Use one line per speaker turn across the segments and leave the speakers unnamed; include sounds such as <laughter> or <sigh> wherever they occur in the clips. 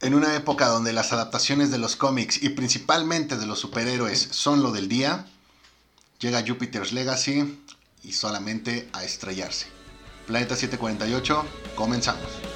En una época donde las adaptaciones de los cómics y principalmente de los superhéroes son lo del día, llega Jupiter's Legacy y solamente a estrellarse. Planeta 748, comenzamos.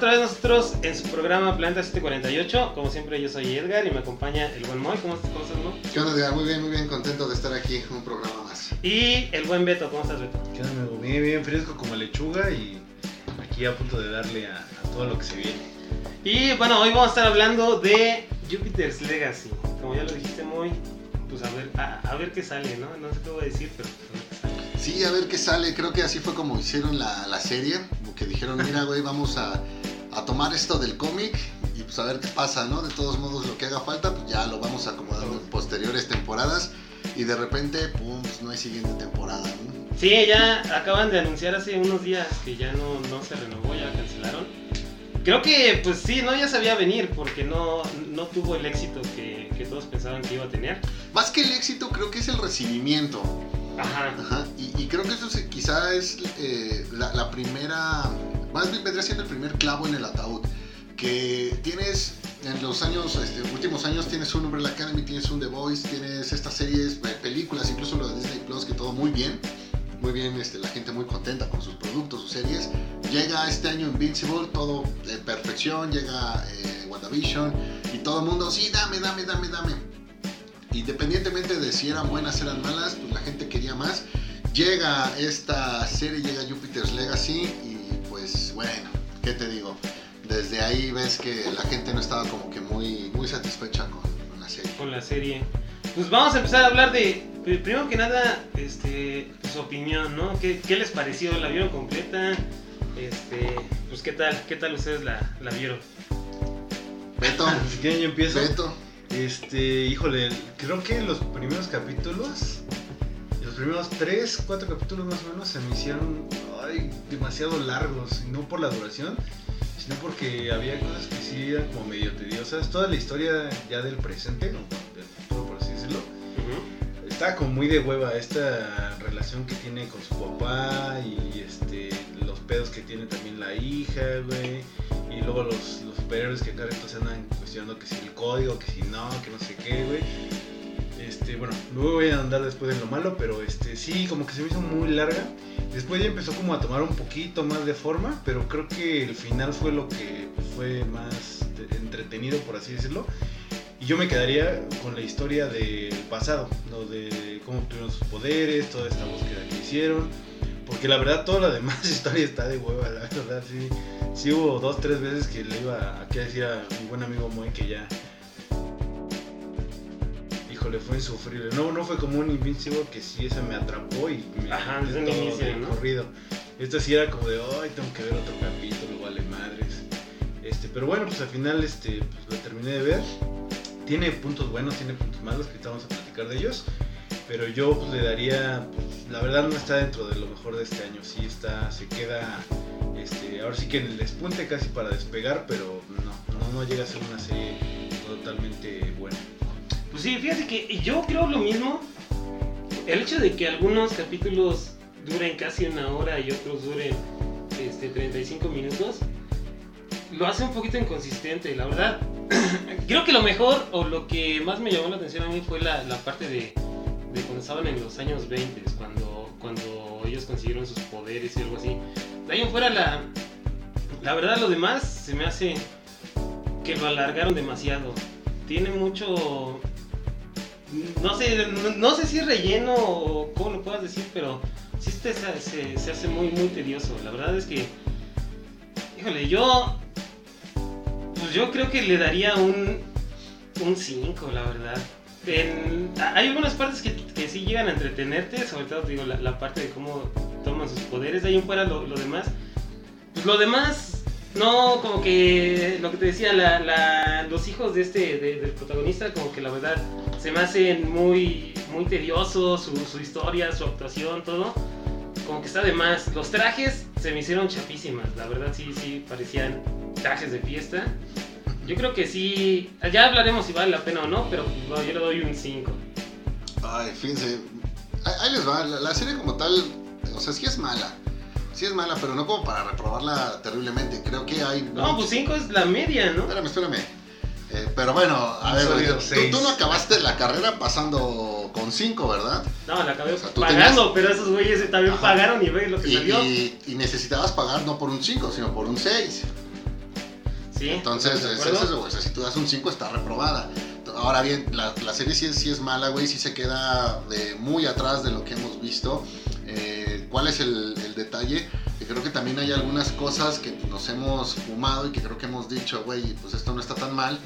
Otra vez nosotros en su programa Planeta 748. Como siempre yo soy Edgar y me acompaña el buen Moy. ¿Cómo, cómo estás, Moy?
¿Qué onda, Edgar? Muy bien, muy bien, contento de estar aquí en un programa más.
Y el buen Beto. ¿Cómo estás, Beto?
¿Qué onda, amigo? Bien, bien fresco como lechuga y aquí a punto de darle a, a todo lo que se viene.
Y bueno, hoy vamos a estar hablando de Jupiter's Legacy. Como ya lo dijiste, Moy, pues a ver, a, a ver qué sale, ¿no? No sé qué voy a decir, pero a ver qué sale.
Sí, a ver qué sale. Creo que así fue como hicieron la, la serie. Como que dijeron, mira, güey, vamos a, a tomar esto del cómic y pues a ver qué pasa, ¿no? De todos modos, lo que haga falta, pues ya lo vamos acomodando en posteriores temporadas. Y de repente, pum, pues no hay siguiente temporada, ¿no?
Sí, ya acaban de anunciar hace unos días que ya no, no se renovó, ya cancelaron. Creo que, pues sí, no, ya sabía venir porque no, no tuvo el éxito que, que todos pensaban que iba a tener.
Más que el éxito, creo que es el recibimiento.
Ajá.
Ajá, y, y creo que eso se- quizá es eh, la, la primera, más bien vendría siendo el primer clavo en el ataúd, que tienes en los años, este, últimos años tienes un Umbrella Academy, tienes un The Voice, tienes estas series, eh, películas, incluso lo de Disney Plus, que todo muy bien, muy bien, este, la gente muy contenta con sus productos, sus series. Llega este año Invincible, todo de perfección, llega eh, WandaVision y todo el mundo, sí, dame, dame, dame, dame. Independientemente de si eran buenas, eran malas, pues la gente quería más. Llega esta serie, llega Jupiter's Legacy pues bueno, ¿qué te digo? Desde ahí ves que la gente no estaba como que muy, muy satisfecha con, con la serie.
con la serie. Pues vamos a empezar a hablar de, pri- primero que nada, este, su opinión, ¿no? ¿Qué, qué les pareció? ¿La vieron completa? Este, pues qué tal, qué tal ustedes la, la vieron.
Beto, <laughs>
Si quieren yo empiezo.
Beto,
Este, híjole, creo que los primeros capítulos, los primeros 3, 4 capítulos más o menos se me hicieron ay, demasiado largos, y no por la duración, sino porque había cosas que sí eran como medio tediosas. Toda la historia ya del presente, no, del futuro por así decirlo, está como muy de hueva esta relación que tiene con su papá y este los pedos que tiene también la hija, güey. Y luego los, los superhéroes que cada vez andan cuestionando que si el código, que si no, que no sé qué, güey. Este, bueno, luego voy a andar después en lo malo, pero este sí, como que se me hizo muy larga. Después ya empezó como a tomar un poquito más de forma, pero creo que el final fue lo que fue más entretenido, por así decirlo. Y yo me quedaría con la historia del pasado, lo de cómo obtuvieron sus poderes, toda esta búsqueda que hicieron. Porque la verdad, toda la demás <laughs> historia está de hueva, la verdad. Sí, sí hubo dos, tres veces que le iba a decir a mi buen amigo Moy que ya. Híjole, fue insufrible. No, no fue como un Invincible que sí, esa me atrapó y me
Ajá,
todo
inicio,
de
¿no?
corrido. Esto sí era como de, ay, tengo que ver otro capítulo, vale madres. Este, pero bueno, pues al final este, pues, lo terminé de ver. Tiene puntos buenos, tiene puntos malos, que ahorita vamos a platicar de ellos. Pero yo pues, le daría, pues, la verdad no está dentro de lo mejor de este año. Sí está, se queda, este, ahora sí que en el despunte casi para despegar, pero no, no, no llega a ser una serie totalmente buena.
Pues sí, fíjate que yo creo lo mismo. El hecho de que algunos capítulos duren casi una hora y otros duren este, 35 minutos, lo hace un poquito inconsistente, la verdad. <clears throat> creo que lo mejor o lo que más me llamó la atención a mí fue la, parte de, de cuando estaban en los años 20, cuando, cuando ellos consiguieron sus poderes y algo así. De ahí en fuera, la, la verdad, lo demás se me hace que lo alargaron demasiado. Tiene mucho. No sé, no, sé si es relleno o cómo lo puedas decir, pero sí este se, se- hace muy, muy tedioso. La verdad es que, híjole, yo, pues yo creo que le daría un, un 5, la verdad. Hay algunas partes que, que sí llegan a entretenerte, sobre todo digo, la, la parte de cómo toman sus poderes, de ahí en fuera lo, lo demás. Pues lo demás, no, como que lo que te decía, la, los hijos de este, de- del protagonista, como que la verdad se me hacen muy, muy tedioso, su, historia, su actuación, todo. Como que está de más. Los trajes se me hicieron chapísimas, la verdad sí, sí, parecían trajes de fiesta. Yo creo que sí, ya hablaremos si vale la pena o no, pero yo le doy un 5.
Ay, fíjense, ahí les va, la, la serie como tal, o sea, sí es mala. Sí es mala, pero no como para reprobarla terriblemente. Creo que hay...
No, pues 5 es la media, ¿no?
Espérame, espérame. Eh, pero bueno, a ver, tú, tú no acabaste la carrera pasando con 5, ¿verdad?
No, la acabé
O sea, tú
pagando, pero esos güeyes también
Ajá.
pagaron y ve lo que
Y,
salió.
y- y necesitabas pagar no por un 5, sino por un 6.
sí,
Entonces,
¿estamos de
es, eso, güey. O sea, si tú das un 5, está reprobada. Ahora bien, la, la serie sí es, sí es mala, güey. Sí se queda de muy atrás de lo que hemos visto. ¿Cuál es el, el detalle? Que creo que también hay algunas cosas que nos hemos fumado y que creo que hemos dicho, güey, pues esto no está tan mal.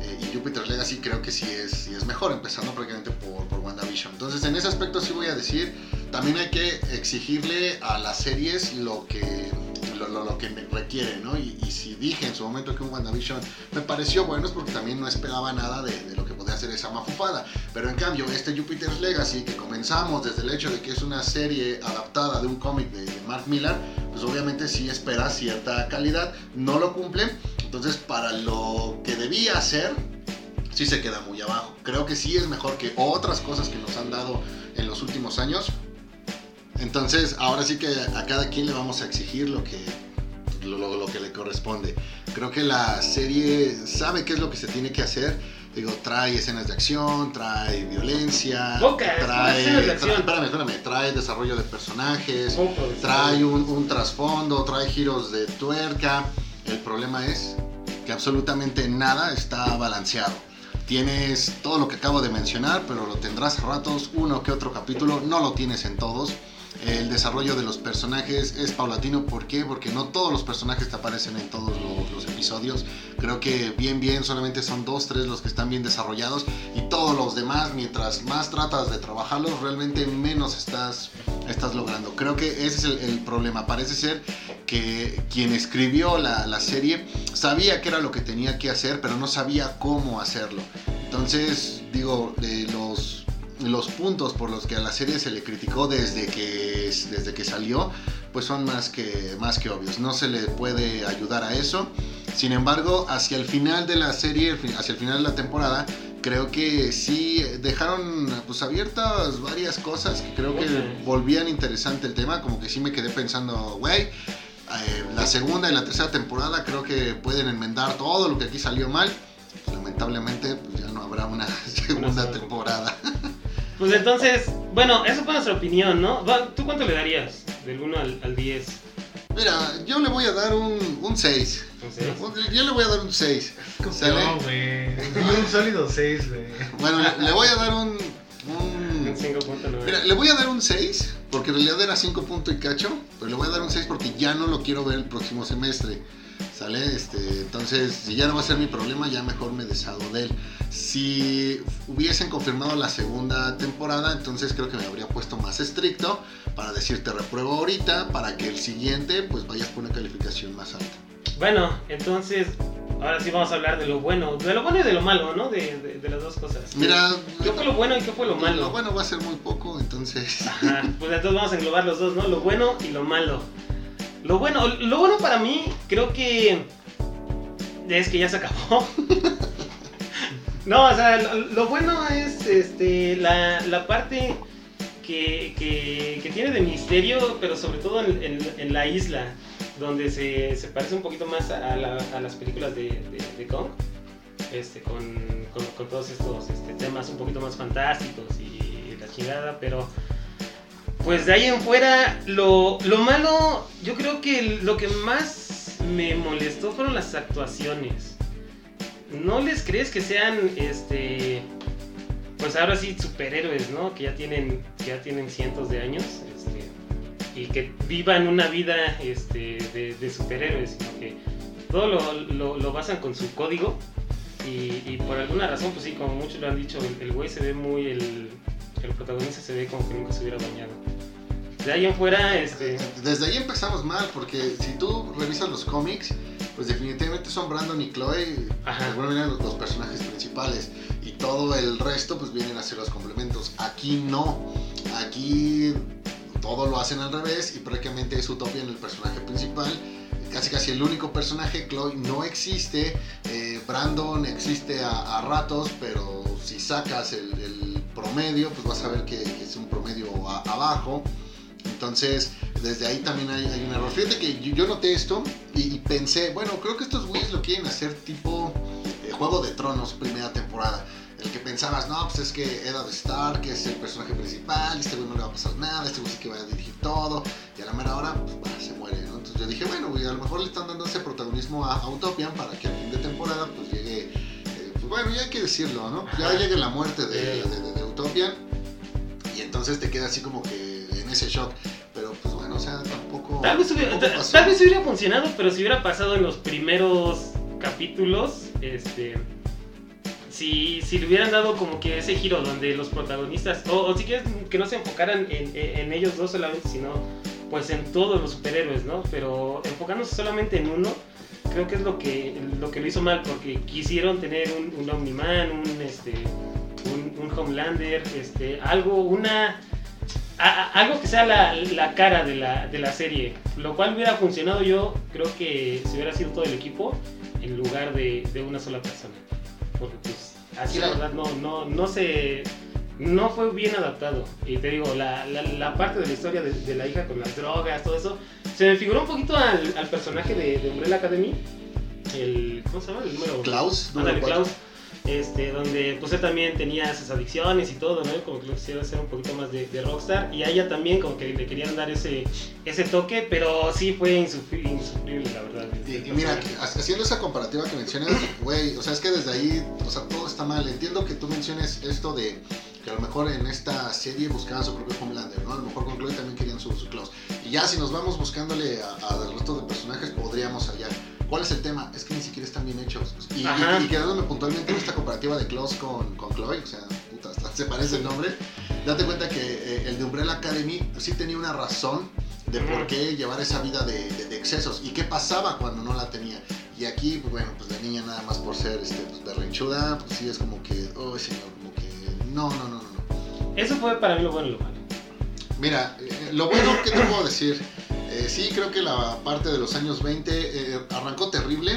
Eh, y Jupiter Legacy creo que sí es, sí es mejor, empezando prácticamente por, por WandaVision. Entonces, en ese aspecto sí voy a decir, también hay que exigirle a las series lo que, lo, lo- lo que me requiere, ¿no? Y, y si dije en su momento que un WandaVision me pareció bueno es porque también no esperaba nada de, de lo hacer esa mafufada. Pero en cambio, este Jupiter's Legacy, que comenzamos desde el hecho de que es una serie adaptada de un cómic de, de Mark Millar, pues obviamente sí espera cierta calidad, no lo cumple. Entonces, para lo que debía hacer, sí se queda muy abajo. Creo que sí es mejor que otras cosas que nos han dado en los últimos años. Entonces, ahora sí que a cada quien le vamos a exigir lo que, lo, lo- lo que le corresponde. Creo que la serie sabe qué es lo que se tiene que hacer. Digo, trae escenas de acción, trae violencia,
Pocas,
trae,
de
espérame, espérame, trae desarrollo de personajes,
Poco,
trae un, un trasfondo, trae giros de tuerca. El problema es que absolutamente nada está balanceado. Tienes todo lo que acabo de mencionar, pero lo tendrás a ratos, uno que otro capítulo, no lo tienes en todos. El desarrollo de los personajes es paulatino, ¿por qué? Porque no todos los personajes te aparecen en todos lo- los, episodios. Creo que bien, bien, solamente son dos, tres los que están bien desarrollados y todos los demás, mientras más tratas de trabajarlos, realmente menos estás, estás logrando. Creo que ese es el, problema. Parece ser que quien escribió la, la serie sabía qué era lo que tenía que hacer, pero no sabía cómo hacerlo. Entonces, digo, de los, los puntos por los que a la serie se le criticó desde que, desde que salió, pues son más que, más que obvios. No se le puede ayudar a eso. Sin embargo, hacia el final de la serie, hacia el final de la temporada, creo que sí dejaron pues abiertas varias cosas que creo que volvían interesante el tema, como que sí me quedé pensando, güey, eh, la segunda y la tercera temporada creo que pueden enmendar todo lo que aquí salió mal. Lamentablemente pues ya no habrá una <laughs> segunda. temporada.
Pues entonces, bueno, eso fue nuestra opinión, ¿no? ¿Tú cuánto le darías? Del 1 al, al 10.
Mira, yo le voy a dar un, un 6.
Entonces,
Yo le voy a dar un 6. ¿Sale?
No, güey. Y un sólido 6, güey.
Bueno, le, le voy a dar un... un-
un 5.9.
Mira, le voy a dar un 6, porque en realidad era 5 punto y cacho, pero le voy a dar un 6 porque ya no lo quiero ver el próximo semestre. ¿Sale? Este, entonces, si ya no va a ser mi problema, ya mejor me deshago de él. Si hubiesen confirmado la segunda temporada, entonces creo que me habría puesto más estricto para decirte repruebo ahorita, para que el siguiente pues vayas por una calificación más alta.
Bueno, entonces, ahora sí vamos a hablar de lo bueno. De lo bueno y de lo malo, ¿no? De, de- de las dos cosas.
Mira,
¿Qué fue lo bueno y qué fue lo malo?
Lo bueno va a ser muy poco, entonces...
Ajá, pues entonces vamos a englobar los dos, ¿no? Lo bueno y lo malo. Lo bueno, lo bueno para mí, creo que es que ya se acabó. <laughs> No, o sea, lo, bueno es este la, la parte que, que- tiene de misterio, pero sobre todo en, la isla, donde se, se parece un poquito más a, la- las películas de, Kong, este, con, con- con todos estos este, temas un poquito más fantásticos y la chingada, pero pues de ahí en fuera, lo, lo malo, yo creo que lo que más me molestó fueron las actuaciones. ¿No les crees que sean, este, pues ahora sí, superhéroes, ¿no? Que ya tienen, ya tienen cientos de años, este, y que vivan una vida, este, de, superhéroes, sino que todo lo, lo- lo basan con su código. Y, y por alguna razón, pues sí, como muchos lo han dicho, el, el güey se ve muy, el, el protagonista se ve como que nunca se hubiera bañado. De ahí en fuera, este,
Desde ahí empezamos mal, porque si tú revisas los cómics, pues definitivamente son Brandon y Chloe,
Ajá.
alguna manera los, personajes principales. Y todo el resto pues vienen a ser los complementos. Aquí no, aquí todo lo hacen al revés y prácticamente es Utopia en el personaje principal. Casi casi el único personaje, Chloe, no existe. eh, Brandon existe a, a ratos, pero si sacas el, el promedio, pues vas a ver que, que es un promedio a- abajo. Entonces, desde ahí también hay, hay un error. Fíjate que yo, yo noté esto y, y pensé, bueno, creo que estos güeyes lo quieren hacer tipo eh, Juego de Tronos, primera temporada. El que pensabas, no, pues es que Eddard Stark es el personaje principal, este güey no le va a pasar nada, este güey sí que va a dirigir todo, y a la mera hora, pues bah, se muere, ¿no? Entonces yo dije, bueno, güey, a lo mejor le están dando ese protagonismo a, a Utopian para que al fin de temporada, pues llegue, eh, pues bueno, ya hay que decirlo, ¿no? Ya llegue la muerte de, de- de- de Utopian, y entonces te queda así como que ese shock, pero pues bueno, o sea, tampoco...
Tal vez, hubiera,
tampoco
ta-
pasó.
tal vez hubiera funcionado, pero si hubiera pasado en los primeros capítulos, este. Si, si le hubieran dado como que ese giro donde los protagonistas, o, o si quieres que no se enfocaran en, en- en ellos dos solamente, sino pues en todos los superhéroes, ¿no? Pero enfocándose solamente en uno, creo que es lo que lo, que lo hizo mal, porque quisieron tener un, un Omniman, un, este, un, un Homelander, este, algo, una a- a- algo que sea la, la cara de la, de la serie, lo cual hubiera funcionado yo, creo que si hubiera sido todo el equipo en lugar de, de una sola persona. Porque pues así la verdad no, no, no se... No fue bien adaptado. Y te digo, la, la, parte de la historia de, de la hija con las drogas, todo eso, se me figuró un poquito al, al personaje de, de Umbrella Academy. El, ¿Cómo se llama? El número
Klaus, número.
Klaus, este, donde pues él también tenía sus adicciones y todo, ¿no? Como que lo quisiera hacer un poquito más de, de rockstar. Y a ella también como que le querían dar ese, ese toque, pero sí fue insufri- insufrible, la verdad.
Y, y mira, haciendo esa comparativa que mencionas, <clears throat> güey, o sea, es que desde ahí, o sea, todo está mal. Entiendo que tú menciones esto de que a lo mejor en esta serie buscaban su propio Homelander, ¿no? A lo mejor con Chloe también querían su, su Klaus. Y ya si nos vamos buscándole a- al resto de personajes, podríamos hallar. ¿Cuál es el tema? Es que ni siquiera están bien hechos. Y, y- y quedándome puntualmente en esta comparativa de Klaus con, con Chloe, o sea, puta, hasta se parece el nombre. Date cuenta que eh, el de Umbrella Academy sí tenía una razón de por qué llevar esa vida de, de- de excesos y qué pasaba cuando no la tenía. Y aquí, pues bueno, pues la niña nada más por ser este, pues, berrinchuda, pues sí es como que, oh señor, como que, no, no, no, no. no.
Eso fue para mí lo bueno y lo malo.
Mira, eh, lo bueno que te puedo decir, eh, sí creo que la parte de los años 20 eh, arrancó terrible.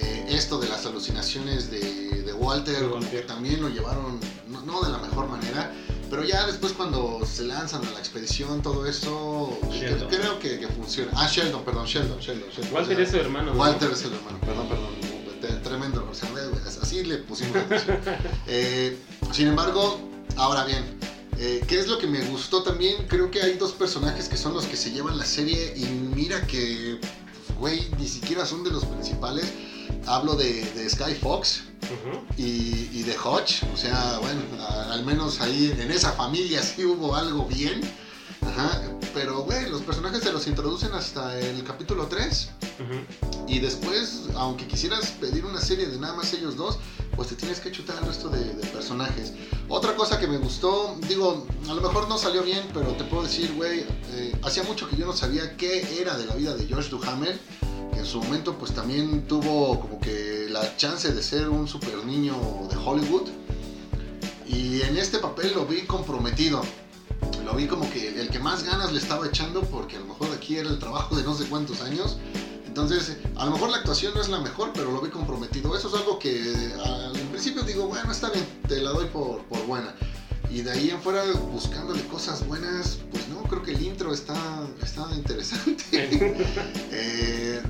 Eh, esto de las alucinaciones de, de Walter, también lo llevaron no, no de la mejor manera, pero ya después cuando se lanzan a la expedición, todo eso, que- creo que, que funciona. Ah, Sheldon, perdón, Sheldon, Sheldon. Sheldon.
Walter
O sea,
es su hermano. ¿no?
Walter es el hermano, perdón, perdón. Tremendo, o sea, así le pusimos atención. <laughs> Sin embargo, ahora bien, eh, ¿qué es lo que me gustó también? Creo que hay dos personajes que son los que se llevan la serie y mira que, güey, ni siquiera son de los principales. Hablo de, de Sky Fox y, y de Hodge, o sea, bueno, a- al menos ahí en esa familia <laughs> sí hubo algo bien. Ajá, pero güey, los personajes se los introducen hasta el capítulo 3
Ujú.
y después, aunque quisieras pedir una serie de nada más ellos dos, pues te tienes que chutar al resto de, personajes. Otra cosa que me gustó, digo, a lo mejor no salió bien, pero te puedo decir, güey, eh, hacía mucho que yo no sabía qué era de la vida de Josh Duhamel, que en su momento pues también tuvo como que la chance de ser un super niño de Hollywood. Y en este papel lo vi comprometido. Lo vi como que el que más ganas le estaba echando porque a lo mejor aquí era el trabajo de no sé cuántos años. Entonces, a lo mejor la actuación no es la mejor, pero lo vi comprometido. Eso es algo que al principio digo, bueno, está bien, te la doy por, por buena. Y de ahí en fuera, buscándole cosas buenas, pues no, creo que el intro está, está interesante. <laughs> Eh,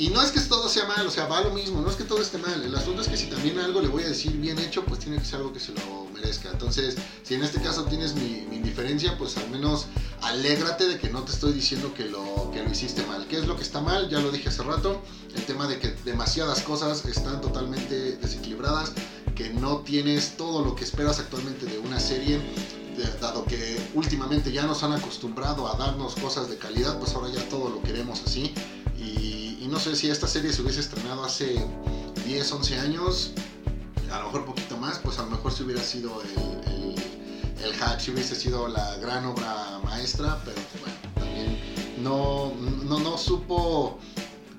y, no es que todo sea mal, o sea, va lo mismo, no es que todo esté mal. El asunto es que si también algo le voy a decir bien hecho, pues tiene que ser algo que se lo merezca. Entonces, si en este caso tienes mi, mi indiferencia, pues al menos alégrate de que no te estoy diciendo que lo, que lo hiciste mal. ¿Qué es lo que está mal? Ya lo dije hace rato. El tema de que demasiadas cosas están totalmente desequilibradas, que no tienes todo lo que esperas actualmente de una serie dado que últimamente ya nos han acostumbrado a darnos cosas de calidad, pues ahora ya todo lo queremos así. No sé si esta serie se hubiese estrenado hace 10, 11 años, a lo mejor poquito más, pues a lo mejor si hubiera sido el, el, el hack, si hubiese sido la gran obra maestra, pero bueno, también no, no, no supo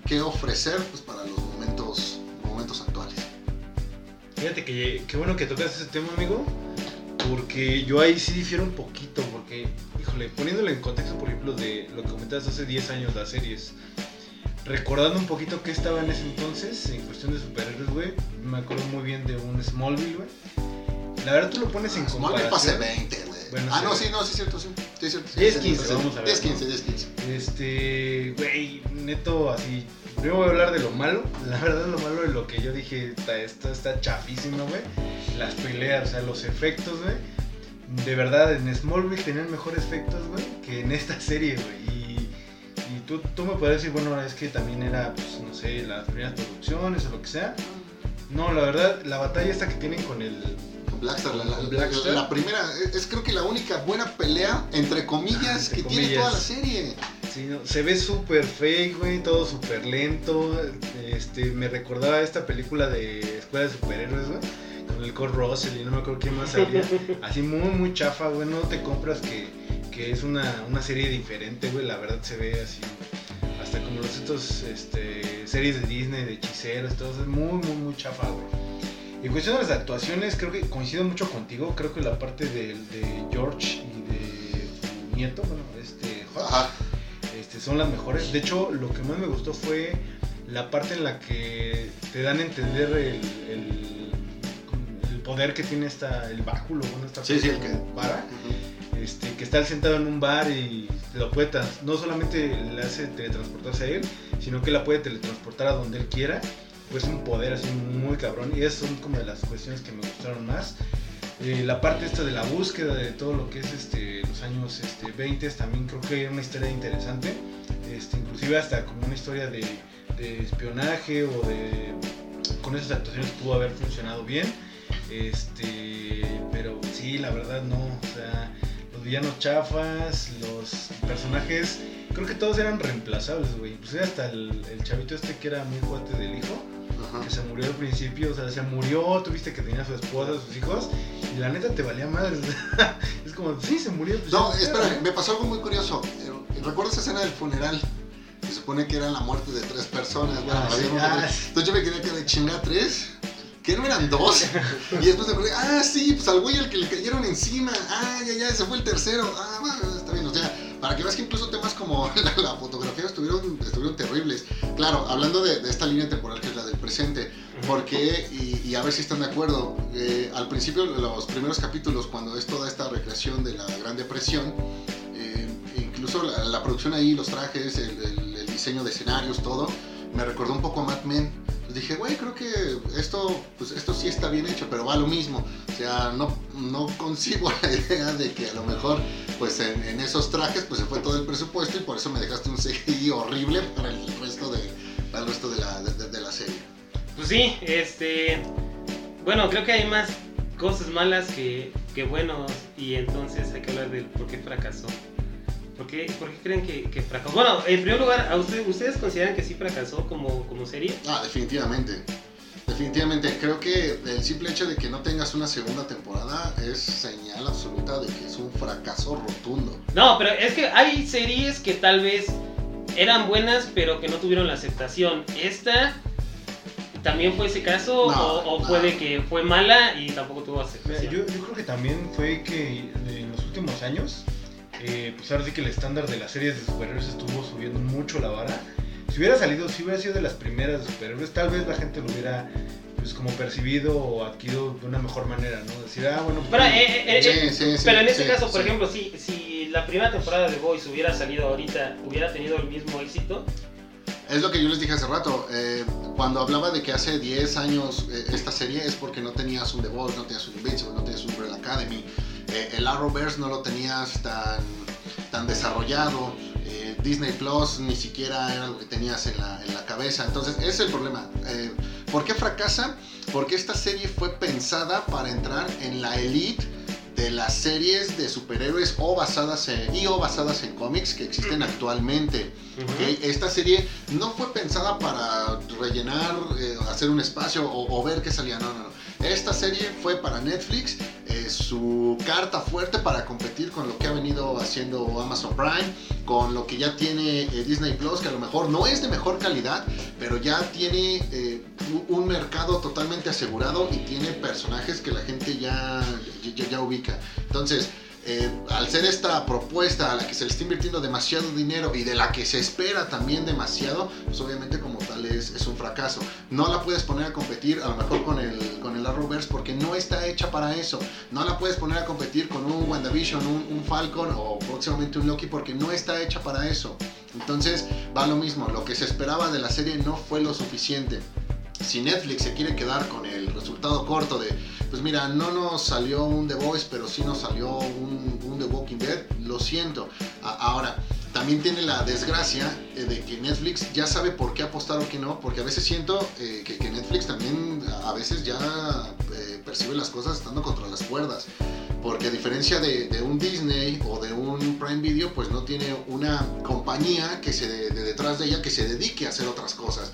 qué ofrecer pues, para los momentos, momentos actuales.
Fíjate que qué bueno que tocas ese tema, amigo. Porque yo ahí sí difiero un poquito. Porque, híjole, poniéndole en contexto, por ejemplo, de lo que comentabas hace 10 años, las series. Recordando un poquito qué estaba en ese entonces, en cuestión de superhéroes, güey. Me acuerdo muy bien de un Smallville, güey. La verdad, tú lo pones en
Smallville pase
comparación.
20, güey.
Bueno,
ah, no, sí, no, sí, es cierto, sí. Sí, es cierto. sí,
10,
sí,
15,
sí,
vamos a ver,
10,
¿no?
15, 10, 15.
Este, güey, neto, así. Primero voy a hablar de lo malo. <laughs> La verdad, lo malo de lo que yo dije, está, esto está chafísimo, güey. Las peleas, o sea, los efectos, güey. De verdad, en Smallville tenían mejores efectos, güey, que en esta serie, güey. Tú, tú me puedes decir, bueno, es que también era, pues, no sé, las primeras producciones o lo que sea. No, la verdad, la batalla esta que tienen con el.
Blackstar, la, la-
Blackstar.
la primera, es, es creo que la única buena pelea, entre comillas,
Ah, entre
que tiene toda la serie.
Sí, no, se ve súper fake, güey, todo súper lento. Este, me recordaba esta película de Escuela de Superhéroes, güey, con el Kurt Russell y no me acuerdo quién más salía. <laughs> Así muy, muy chafa, güey, no te compras que, que es una, una serie diferente, güey, la verdad se ve así. Hasta como los estos este, series de Disney, de hechiceros, todo eso, es muy, muy, muy chafa, güey. Y en cuestión de las actuaciones, creo que coincido mucho contigo. Creo que la parte de, George y de su nieto, bueno, este, este, son las mejores. De hecho, lo que más me gustó fue la parte en la que te dan a entender el, el, el poder que tiene esta, el báculo, bueno, esta
Sí, sí, el que- Ujú.
Este, que está sentado en un bar y lo puede, no solamente le hace teletransportarse a él, sino que la puede teletransportar a donde él quiera. Pues un poder así muy cabrón. Y esas son como de las cuestiones que me gustaron más. Eh, la parte esta de la búsqueda de todo lo que es este, los años este, 20 también creo que era una historia interesante. Este, inclusive hasta como una historia de, de espionaje o de... Con esas actuaciones pudo haber funcionado bien. Este, pero sí, la verdad no. O sea, los villanos chafas, los personajes, creo que todos eran reemplazables, güey. Inclusive hasta el, el chavito este que era muy fuerte del hijo
Ajá.
que se murió al principio, o sea, se murió, tuviste que tenía a su esposa, sus hijos, y la neta te valía más. <laughs> es como, sí, se murió. pues,
No, espera, me pasó algo muy curioso. Eh, ¿Recuerdas esa escena del funeral? Se supone que era la muerte de tres personas.
Ah,
había
sí, ah,
Entonces yo me quedé que de chinga tres. Que no eran dos. Y después me acordé, ah, sí, pues al güey al que le cayeron encima. Ah, ya, ya, ese fue el tercero. Ah, bueno, está bien. O sea, para que veas que incluso temas como <laughs> la, la fotografía estuvieron, estuvieron terribles. Claro, hablando de, de esta línea temporal que es la del presente. Porque, y, y a ver si están de acuerdo, eh, al principio, los primeros capítulos, cuando es toda esta recreación de la Gran Depresión, eh, incluso la, la producción ahí, los trajes, el, el- el diseño de escenarios, todo, me recordó un poco a Mad Men. Dije, güey, creo que esto, pues esto sí está bien hecho, pero va lo mismo. O sea, no, no concibo <laughs> la idea de que a lo mejor, pues en, esos trajes, pues se fue todo el presupuesto y por eso me dejaste un CGI horrible para el resto de, para el resto de la, de la serie.
Pues sí, este. Bueno, creo que hay más cosas malas que, que buenos. Y entonces hay que hablar del por qué fracasó. ¿Por qué, por qué creen que, que fracasó? Bueno, en primer lugar, ¿a usted- ¿ustedes consideran que sí fracasó como, como serie?
Ah, definitivamente. Definitivamente, creo que el simple hecho de que no tengas una segunda temporada es señal absoluta de que es un fracaso rotundo.
No, pero es que hay series que tal vez eran buenas, pero que no tuvieron la aceptación. Esta también fue ese caso,
No,
o, o
no.
puede que fue mala y tampoco tuvo aceptación.
yo, yo creo que también fue que en los últimos años, eh, pues ahora sí que el estándar de las series de superhéroes estuvo subiendo mucho la vara. Si hubiera salido, si hubiera sido de las primeras de superhéroes, tal vez la gente lo hubiera pues como percibido o adquirido de una mejor manera, ¿no? Decir, ah, bueno,
Pero,
pues,
eh, eh,
Sí,
eh,
sí, sí,
pero en este
sí,
caso, por
sí.
ejemplo, si, si la primera temporada de Boys hubiera salido ahorita, hubiera tenido el mismo éxito.
Es lo que yo les dije hace rato. eh, cuando hablaba de que hace 10 años eh, esta serie es porque no tenías un The Voice, no tenías un Invincible, no tenías un Umbrella Academy. Eh, el Arrowverse no lo tenías tan, tan desarrollado. eh, Disney Plus ni siquiera era lo que tenías en la, en la cabeza. Entonces, ese es el problema. Eh, ¿Por qué fracasa? Porque esta serie fue pensada para entrar en la elite de las series de superhéroes o basadas en, y o basadas en cómics que existen actualmente. Esta serie no fue pensada para rellenar, eh, hacer un espacio o, o ver qué salía. No, no, no. Esta serie fue para Netflix, eh, su carta fuerte para competir con lo que ha venido haciendo Amazon Prime, con lo que ya tiene eh, Disney Plus, que a lo mejor no es de mejor calidad, pero ya tiene eh, un mercado totalmente asegurado y tiene personajes que la gente ya, ya, ya ubica. Entonces, eh, al ser esta propuesta a la que se le está invirtiendo demasiado dinero y de la que se espera también demasiado, pues obviamente como tal es, un fracaso. No la puedes poner a competir a lo mejor con el, con el Arrowverse porque no está hecha para eso. No la puedes poner a competir con un WandaVision, un, un Falcon o próximamente un Loki porque no está hecha para eso. Entonces va lo mismo, lo que se esperaba de la serie no fue lo suficiente si Netflix se quiere quedar con el resultado corto de, pues mira, no nos salió un The Voice, pero sí nos salió un, un The Walking Dead, lo siento. A- ahora, también tiene la desgracia eh, de que Netflix ya sabe por qué apostar o qué no, porque a veces siento eh, que, que Netflix también a veces ya eh, percibe las cosas estando contra las cuerdas. Porque a diferencia de, de un Disney o de un Prime Video, pues no tiene una compañía que se de, de detrás de ella que se dedique a hacer otras cosas.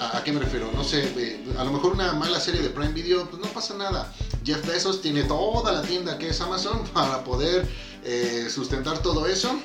¿A, qué me refiero? No sé, a lo mejor una mala serie de Prime Video, pues no pasa nada. Jeff Bezos tiene toda la tienda que es Amazon <laughs> para poder eh, sustentar todo eso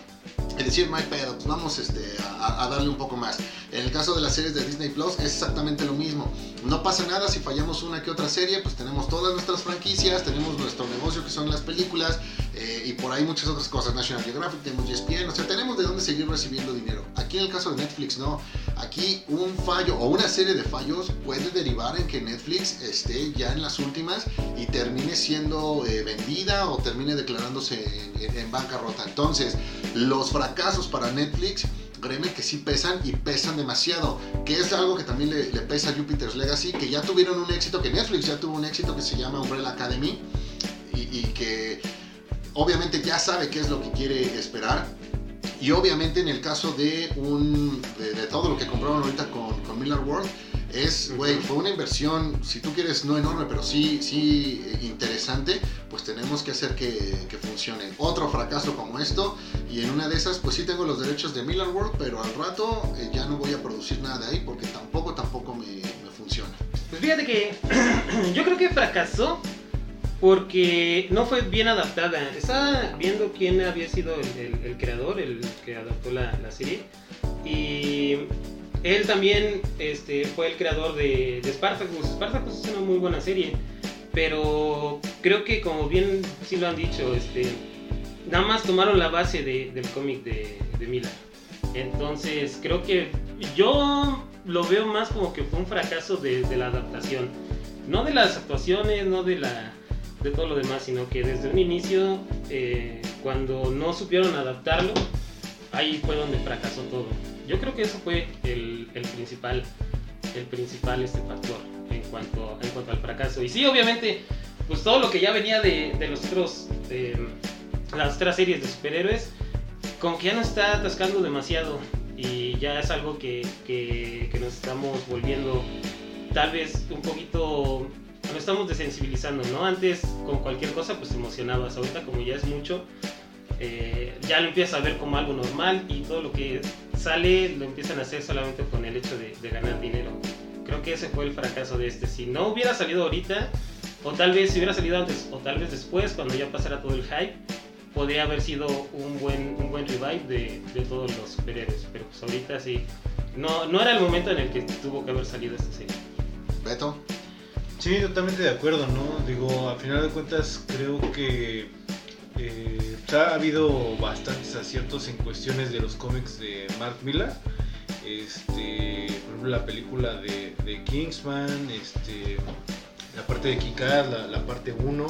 y decir, hay pedo, pues vamos este, a, a darle un poco más. En el caso de las series de Disney Plus es exactamente lo mismo. No pasa nada si fallamos una que otra serie, pues tenemos todas nuestras franquicias, tenemos nuestro negocio que son las películas eh, y por ahí muchas otras cosas. National Geographic, tenemos ESPN, o sea, tenemos de dónde seguir recibiendo dinero. Aquí en el caso de Netflix no. Aquí un fallo o una serie de fallos puede derivar en que Netflix esté ya en las últimas y termine siendo eh, vendida o termine declarándose en, bancarrota. Entonces, los fracasos para Netflix, créeme que sí pesan y pesan demasiado. Que es algo que también le, pesa a Jupiter's Legacy, que ya tuvieron un éxito, que Netflix ya tuvo un éxito que se llama Umbrella Academy y que obviamente ya sabe qué es lo que quiere esperar. Y obviamente en el caso de un de, de todo lo que compraron ahorita con, con Miller World, es, güey, fue una inversión, si tú quieres, no enorme, pero sí, sí eh, interesante, pues tenemos que hacer que, que funcione. Otro fracaso como esto, y en una de esas, pues sí tengo los derechos de Miller World, pero al rato eh, ya no voy a producir nada de ahí porque tampoco, tampoco me, me funciona.
Pues fíjate que <clears throat> yo creo que fracasó porque no fue bien adaptada. Estaba viendo quién había sido el, creador, el que adaptó la, serie. Y él también este, fue el creador de, de Spartacus. Spartacus es una muy buena serie. Pero creo que como bien sí lo han dicho, este, nada más tomaron la base de- del cómic de, de Miller. Entonces creo que yo lo veo más como que fue un fracaso de la adaptación. No de las actuaciones, no de la de todo lo demás, sino que desde un inicio, eh, cuando no supieron adaptarlo, ahí fue donde fracasó todo. Yo creo que eso fue el, principal, el principal este factor en cuanto, en cuanto al fracaso. Y sí, obviamente, pues todo lo que ya venía de, de los otros, las otras series de superhéroes, como que ya nos está atascando demasiado y ya es algo que, que nos estamos volviendo tal vez un poquito nos estamos desensibilizando, ¿no? Antes con cualquier cosa pues te emocionabas, ahorita como ya es mucho, eh, ya lo empiezas a ver como algo normal y todo lo que sale lo empiezan a hacer solamente con el hecho de, ganar dinero. Creo que ese fue el fracaso de este. Si no hubiera salido ahorita, o tal vez si hubiera salido antes, o tal vez después, cuando ya pasara todo el hype, podría haber sido un buen, un buen revive de, de todos los superhéroes. Pero pues ahorita sí, no, no era el momento en el que tuvo que haber salido esta serie.
Beto,
Sí, totalmente de acuerdo, ¿no? Digo, a final de cuentas creo que eh, pues, ha habido bastantes aciertos en cuestiones de los cómics de Mark Millar. Este, por ejemplo, la película de, Kingsman, este, la parte de Kikaz, la, parte 1,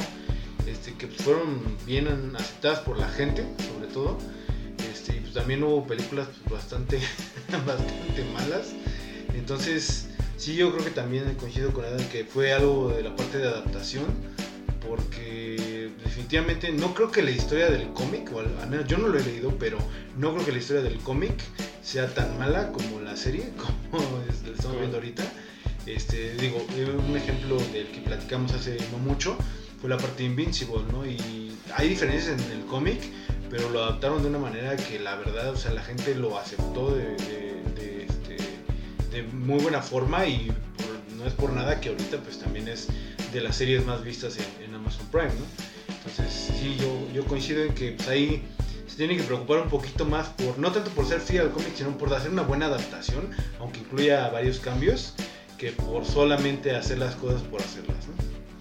este, que fueron bien aceptadas por la gente, sobre todo. Este, pues también hubo películas pues, bastante, <laughs> bastante malas. Entonces, Sí, yo creo que también coincido con Adam que fue algo de la parte de adaptación, porque definitivamente no creo que la historia del cómic, o al, menos yo no lo he leído, pero no creo que la historia del cómic sea tan mala como la serie, <laughs> como la estamos viendo ahorita. Este, digo, eh, un ejemplo del que platicamos hace no mucho fue la parte de Invincible, ¿no? Y hay diferencias en el cómic, pero lo adaptaron de una manera que la verdad, o sea, la gente lo aceptó de, de- de, muy buena forma y por- no es por nada que ahorita pues también es de las series más vistas en, en Amazon Prime, ¿no? Entonces, sí, yo, yo coincido en que pues, ahí se tiene que preocupar un poquito más por, no tanto por ser fiel al cómic, sino por hacer una buena adaptación, aunque incluya varios cambios, que por solamente hacer las cosas por hacerlas, ¿no?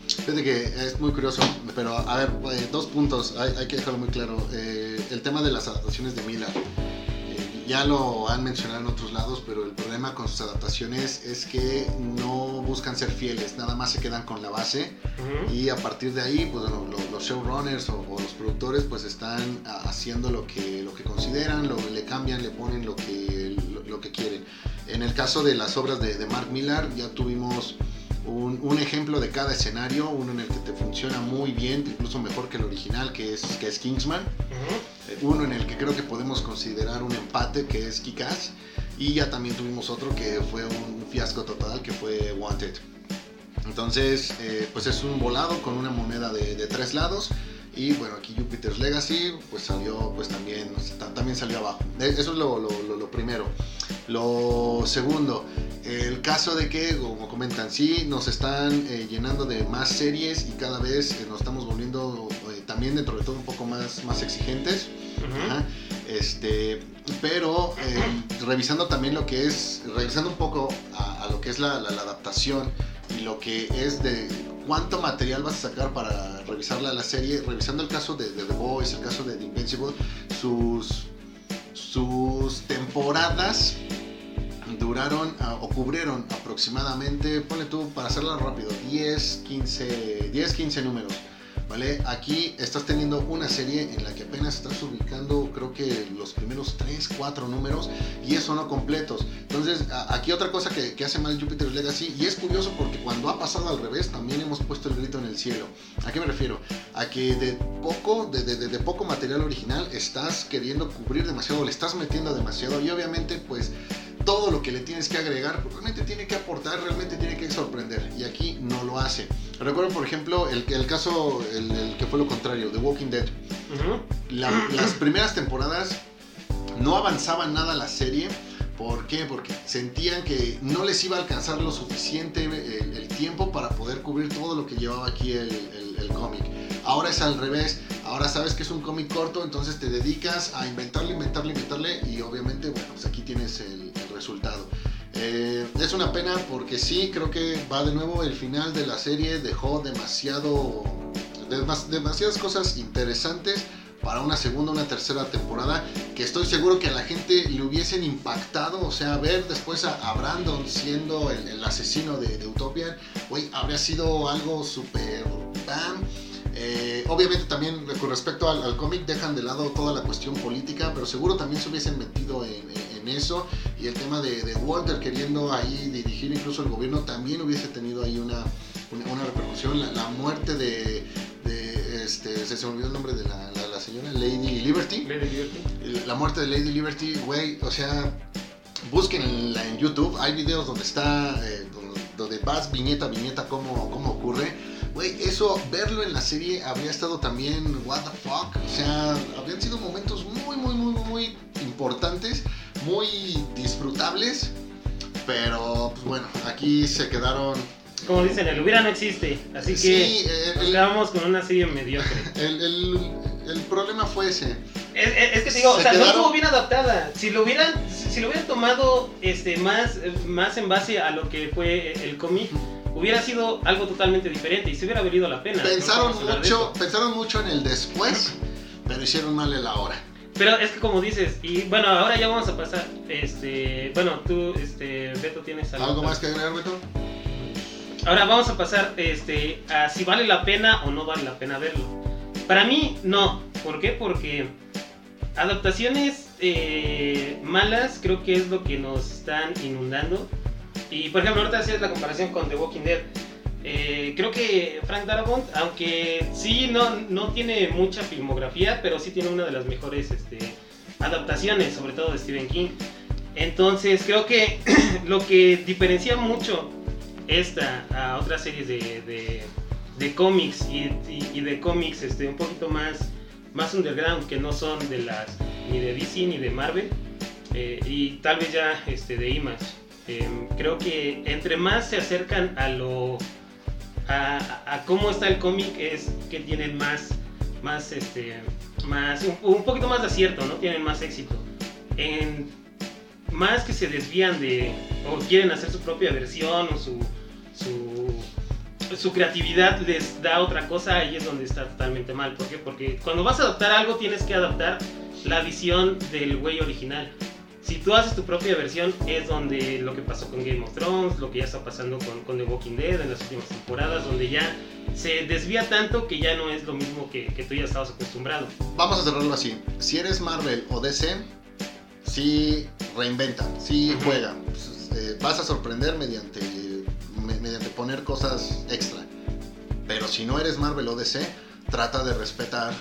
Fíjate que es muy curioso, pero a ver, eh, dos puntos, hay, hay que dejarlo muy claro. Eh, el tema de las adaptaciones de Miller. Ya lo han mencionado en otros lados, pero el problema con sus adaptaciones es que no buscan ser fieles, nada más se quedan con la base
Ujú.
y a partir de ahí, pues bueno, lo- los showrunners o, o los productores pues están haciendo lo que, lo que consideran, lo, le cambian, le ponen lo que, lo, lo que quieren. En el caso de las obras de, de Mark Millar ya tuvimos un, un ejemplo de cada escenario, uno en el que te funciona muy bien, incluso mejor que el original, que es, que es Kingsman. Uno en el que creo que podemos considerar un empate, que es Kikas. Y ya también tuvimos otro que fue un fiasco total, que fue Wanted. Entonces, eh, pues es un volado con una moneda de, de tres lados. Y bueno, aquí Jupiter's Legacy, pues salió, pues también, ta- también salió abajo. Eh, Eso es lo, lo- lo- lo primero. Lo segundo, el caso de que, como comentan, sí, nos están eh, llenando de más series y cada vez eh, nos estamos volviendo eh, también dentro de todo un poco más, más exigentes. Ajá. Este, pero eh, revisando también lo que es, revisando un poco a, a lo que es la, la- la adaptación y lo que es de cuánto material vas a sacar para revisar la, la serie, revisando el caso de, de The Boys, el caso de The Invincible, sus, sus temporadas duraron ah, o cubrieron aproximadamente, ponle tú para hacerla rápido, 10, 15, 10, 15 números. ¿Vale? Aquí estás teniendo una serie en la que apenas estás ubicando, creo que los primeros 3, 4 números, y eso no completos. Entonces, aquí otra cosa que, que hace mal Jupiter's Legacy, y es curioso porque cuando ha pasado al revés, también hemos puesto el grito en el cielo. ¿A qué me refiero? A que de poco, de, de- de- de poco material original, estás queriendo cubrir demasiado, le estás metiendo demasiado, y obviamente, pues, todo lo que le tienes que agregar pues, realmente tiene que aportar, realmente tiene que sorprender. Y aquí no lo hace. Recuerdo, por ejemplo, el, el caso, el, el que fue lo contrario, The Walking Dead. La- las primeras temporadas no avanzaba nada la serie. ¿Por qué? Porque sentían que no les iba a alcanzar lo suficiente el, el tiempo para poder cubrir todo lo que llevaba aquí el cómic. Ahora es al revés. Ahora sabes que es un cómic corto, entonces te dedicas a inventarle, inventarle, inventarle y obviamente, bueno, pues aquí tienes el, resultado. Eh, es una pena porque sí, creo que va de nuevo el final de la serie, dejó demasiado, demas- demasiadas cosas interesantes para una segunda, una tercera temporada, que estoy seguro que a la gente le hubiesen impactado, o sea, ver después a, Brandon siendo el, asesino de, de Utopian, habría sido algo súper bam. Eh, obviamente también con respecto al, al cómic dejan de lado toda la cuestión política, pero seguro también se hubiesen metido en, en- en eso y el tema de, de Walter queriendo ahí dirigir incluso el gobierno también hubiese tenido ahí una, una, una repercusión. La, la muerte de, de, este, se, se me olvidó el nombre de la, la- la señora Lady Liberty.
Lady Liberty.
La muerte de Lady Liberty, güey, o sea, búsquenla en YouTube, hay videos donde está, eh, donde, donde vas viñeta a viñeta cómo, cómo ocurre. Güey, eso, verlo en la serie habría estado también, what the fuck, o sea, habrían sido momentos muy, muy, muy, muy, importantes, muy disfrutables, pero, pues bueno, aquí se quedaron...
Como dicen, el hubiera no existe. Así que nos
el,
quedamos con una serie mediocre. <laughs>
el, el- el problema fue ese.
Es, es- es que te digo, o
Se
sea, no estuvo bien adaptada. Si lo hubieran, si lo hubieran tomado este, más, más en base a lo que fue el cómic, hubiera sido algo totalmente diferente y se hubiera valido la pena.
Pensaron
No
mucho, pensaron mucho en el después, pero hicieron mal el ahora.
Pero es que como dices, y bueno, ahora ya vamos a pasar, este, bueno, tú, este, Beto, tienes algo,
¿Algo más que agregar, Beto?
Ahora vamos a pasar, este, a si vale la pena o no vale la pena verlo. Para mí, no. ¿Por qué? Porque adaptaciones eh, malas creo que es lo que nos están inundando. Y por ejemplo, ahorita hacías la comparación con The Walking Dead. Eh, creo que Frank Darabont, aunque sí no, no tiene mucha filmografía, pero sí tiene una de las mejores este, adaptaciones, sobre todo de Stephen King. Entonces creo que <clears throat> lo que diferencia mucho esta a otras series de, de, cómics y, y- y de cómics este, un poquito más, más underground que no son de las ni de DC ni de Marvel eh, y tal vez ya este, de Image. Eh, creo que entre más se acercan a lo a, cómo está el cómic es que tienen más, más, este, más, un, poquito más de acierto, ¿no? Tienen más éxito. Más que se desvían de, o quieren hacer su propia versión o su, su, creatividad les da otra cosa, ahí es donde está totalmente mal. ¿Por qué? Porque cuando vas a adaptar algo tienes que adaptar la visión del güey original. Si tú haces tu propia versión, es donde lo que pasó con Game of Thrones, lo que ya está pasando con, con The Walking Dead en las últimas temporadas, donde ya se desvía tanto que ya no es lo mismo que, que tú ya estabas acostumbrado.
Vamos a cerrarlo así. Si eres Marvel o DC, sí reinventan, sí
Ujú.
juegan. Pues, eh, vas a sorprender mediante, me- mediante poner cosas extra. Pero si no eres Marvel o DC, trata de respetar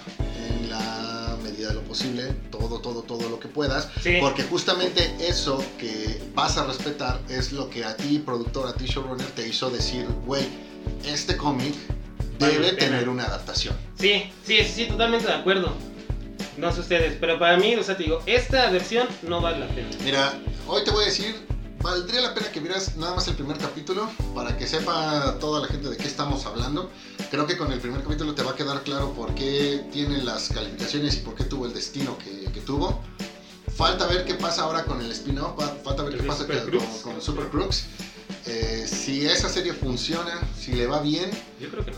en la medida de lo posible todo, todo, todo lo que puedas.
Sí.
Porque justamente eso que vas a respetar es lo que a ti, productor, a ti, showrunner, te hizo decir, güey, este cómic
Vale
debe
pena".
tener una adaptación.
Sí, sí, sí, totalmente de acuerdo. No sé ustedes, pero para mí, o sea, te digo, esta versión no vale la pena.
Mira, hoy te voy a decir, valdría la pena que vieras nada más el primer capítulo para que sepa toda la gente de qué estamos hablando. Creo que con el primer capítulo te va a quedar claro por qué tiene las calificaciones y por qué tuvo el destino que, que tuvo. Falta ver qué pasa ahora con el spin-off, falta ver qué pasa con, con Super Crooks. Eh, si esa serie funciona, si le va bien,
Yo creo que no.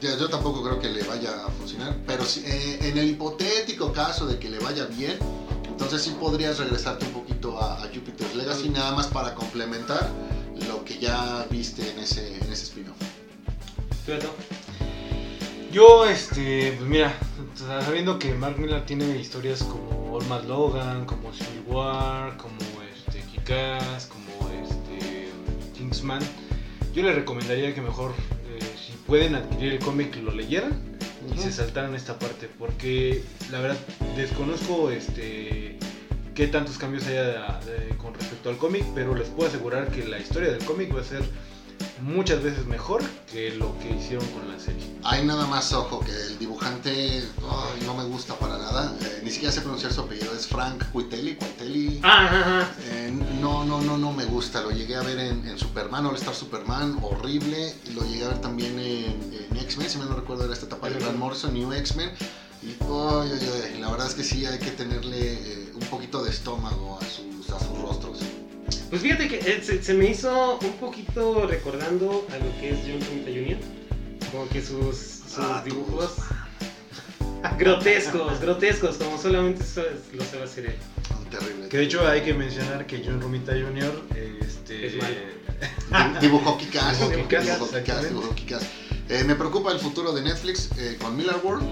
yo, yo tampoco creo que le vaya a funcionar, pero si- eh, en el hipotético caso de que le vaya bien, entonces sí podrías regresarte un poquito a, a Jupiter's Legacy nada más para complementar lo que ya viste en ese, en ese spin-off.
Yo, este, pues mira, sabiendo que Mark Millar tiene historias como Might Logan, como Civil War, como este, Kick-Ass, como este, Kingsman, yo le recomendaría que mejor, eh, si pueden adquirir el cómic, lo leyeran y se saltaran esta parte, porque la verdad desconozco este qué tantos cambios haya con respecto al cómic, pero les puedo asegurar que la historia del cómic va a ser muchas veces mejor que lo que hicieron con la serie.
Hay nada más ojo que el dibujante no me gusta para nada, eh, ni siquiera sé pronunciar su apellido, es Frank Cuitelli, Cuitelli.
Ah, ajá, ajá.
Eh, no, no, no, no me gusta. Lo llegué a ver en, en Superman, All Star Superman, horrible. Lo llegué a ver también en, en X-Men, si me no recuerdo, era esta etapa de Grant Morrison, New X-Men. Y ay, ay, ay, la verdad es que sí hay que tenerle eh, un poquito de estómago a sus, a sus rostros.
Pues fíjate que eh, se, se me hizo un poquito recordando a lo que es John Romita Jr. Como que sus, sus
Ah,
dibujos <laughs> grotescos, grotescos, como solamente eso es- lo sabe hacer él.
Terrible.
Que de hecho hay que mencionar que John Romita Jr. Este,
Es malo.
Dibu- <laughs> Dibujó Kick-Ass,
Dibujó Kick-Ass.
Eh, me preocupa el futuro de Netflix eh, con Miller World.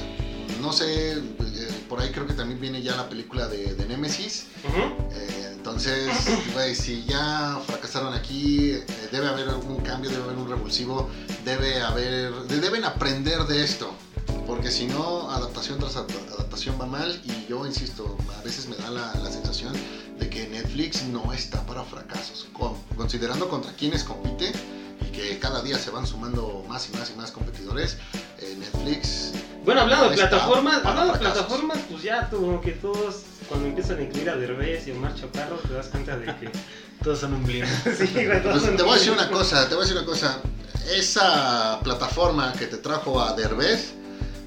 No sé, eh, por ahí creo que también viene ya la película de, de Nemesis.
Ujú.
Eh, entonces, güey, si ya fracasaron aquí, eh, debe haber algún cambio, debe haber un revulsivo, debe haber, de- deben aprender de esto, porque si no, adaptación tras ad- adaptación va mal y yo insisto, a veces me da la, la sensación de que Netflix no está para fracasos, con- considerando contra quienes compite y que cada día se van sumando más y más y más competidores, eh, Netflix
Bueno, hablando de plataformas, hablando de plataformas, pues ya como que todos cuando empiezan a incluir a Derbez y a Omar Chaparro te das cuenta de que
Todos son un blin. <laughs>
sí,
Pues
son-
te voy a decir una cosa, te voy a decir una cosa. Esa plataforma que te trajo a Derbez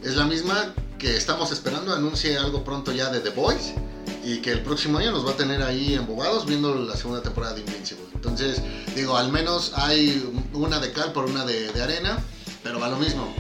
es la misma que estamos esperando anuncie algo pronto ya de The Boys y que el próximo año nos va a tener ahí embobados viendo la segunda temporada de Invincible. Entonces, digo, al menos hay una de cal por una de, de arena, pero va lo mismo.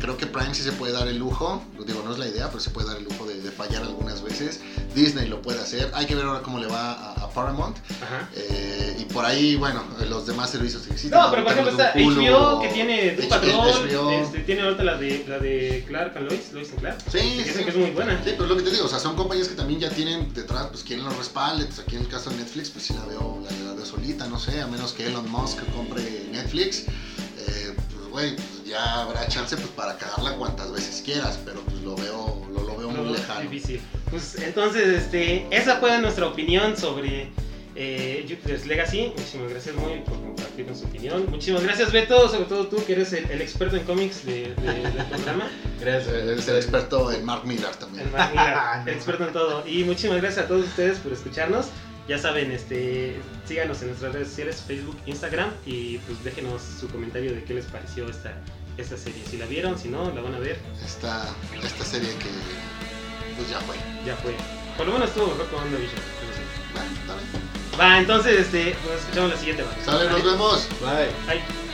Creo que Prime sí se puede dar el lujo, digo, no es la idea, pero se puede dar el lujo de, de fallar algunas veces. Disney lo puede hacer. Hay que ver ahora cómo le va a, a Paramount.
Ajá.
Eh, y por ahí, bueno, los demás servicios que existen.
No, pero por ejemplo está HBO que tiene Patrol,
HBO.
este, tiene ahorita la de, la de Clark and Lois, Lois and Clark.
Sí,
que
sí,
que es muy buena.
Sí, pero es lo que te digo, o sea, son compañías que también ya tienen detrás, pues, quien los respalde. Pues aquí en el caso de Netflix, pues sí la veo, la, la veo solita, no sé, a menos que Elon Musk compre Netflix. Eh, pues, güey, pues ya habrá chance pues, para cagarla cuantas veces quieras, pero pues lo veo, lo, lo veo
No,
muy lejano.
difícil. Pues entonces, este, esa fue nuestra opinión sobre eh, Jupiter's Legacy. Muchísimas gracias, Moy, por compartir con su opinión. Muchísimas gracias, Beto, sobre todo tú, que eres el, el experto en cómics de- de- del <laughs> programa.
Gracias.
Eres el experto en Mark Millar también.
El, Mark Millar, <laughs> el experto en todo. Y muchísimas gracias a todos ustedes por escucharnos. Ya saben, este, síganos en nuestras redes sociales, Facebook, Instagram, y pues déjenos su comentario de qué les pareció esta, esta serie. Si la vieron, si no, la van a ver,
Esta, esta serie que pues ya fue.
ya fue. Por lo menos estuvo mejor con WandaVision. eso sí.
Bueno, está bien.
Va, entonces, este, pues escuchamos la siguiente. va.
Sale, nos vemos.
Bye.
Bye.